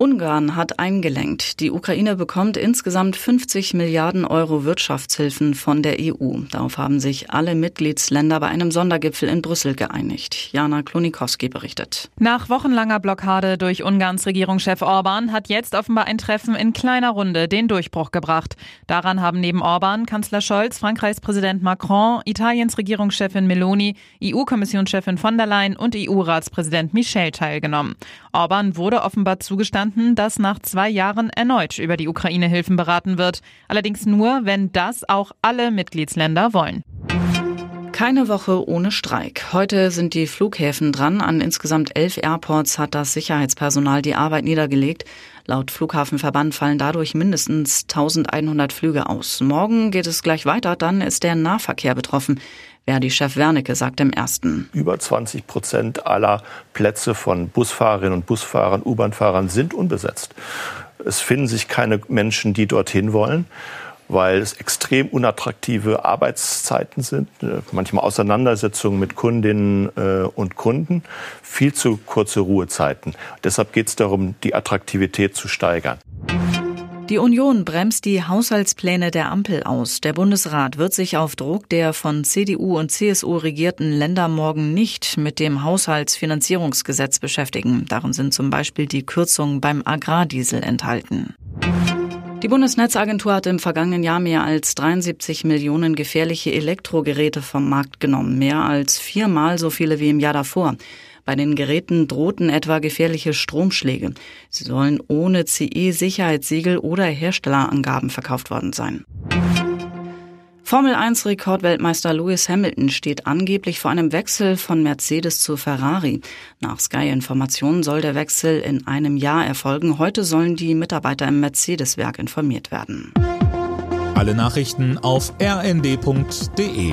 Ungarn hat eingelenkt. Die Ukraine bekommt insgesamt 50 Milliarden Euro Wirtschaftshilfen von der EU. Darauf haben sich alle Mitgliedsländer bei einem Sondergipfel in Brüssel geeinigt. Jana Klonikowski berichtet. Nach wochenlanger Blockade durch Ungarns Regierungschef Orban hat jetzt offenbar ein Treffen in kleiner Runde den Durchbruch gebracht. Daran haben neben Orban Kanzler Scholz, Frankreichs Präsident Macron, Italiens Regierungschefin Meloni, EU-Kommissionschefin von der Leyen und EU-Ratspräsident Michel teilgenommen. Orban wurde offenbar zugestanden, verstanden, dass nach zwei Jahren erneut über die Ukraine-Hilfen beraten wird. Allerdings nur, wenn das auch alle Mitgliedsländer wollen. Keine Woche ohne Streik. Heute sind die Flughäfen dran. An insgesamt elf Airports hat das Sicherheitspersonal die Arbeit niedergelegt. Laut Flughafenverband fallen dadurch mindestens 1100 Flüge aus. Morgen geht es gleich weiter, dann ist der Nahverkehr betroffen. Verdi-Chef Wernicke sagt im ersten. Über 20 Prozent aller Plätze von Busfahrerinnen und Busfahrern, U-Bahn-Fahrern sind unbesetzt. Es finden sich keine Menschen, die dorthin wollen weil es extrem unattraktive Arbeitszeiten sind, äh, manchmal Auseinandersetzungen mit Kundinnen äh, und Kunden, viel zu kurze Ruhezeiten. Deshalb geht es darum, die Attraktivität zu steigern. Die Union bremst die Haushaltspläne der Ampel aus. Der Bundesrat wird sich auf Druck der von CDU und CSU regierten Länder morgen nicht mit dem Haushaltsfinanzierungsgesetz beschäftigen. Darin sind zum Beispiel die Kürzungen beim Agrardiesel enthalten. Die Bundesnetzagentur hat im vergangenen Jahr mehr als 73 Millionen gefährliche Elektrogeräte vom Markt genommen, mehr als viermal so viele wie im Jahr davor. Bei den Geräten drohten etwa gefährliche Stromschläge. Sie sollen ohne CE-Sicherheitssiegel oder Herstellerangaben verkauft worden sein. Formel 1 Rekordweltmeister Lewis Hamilton steht angeblich vor einem Wechsel von Mercedes zu Ferrari. Nach Sky Informationen soll der Wechsel in einem Jahr erfolgen. Heute sollen die Mitarbeiter im Mercedes-Werk informiert werden. Alle Nachrichten auf rnd.de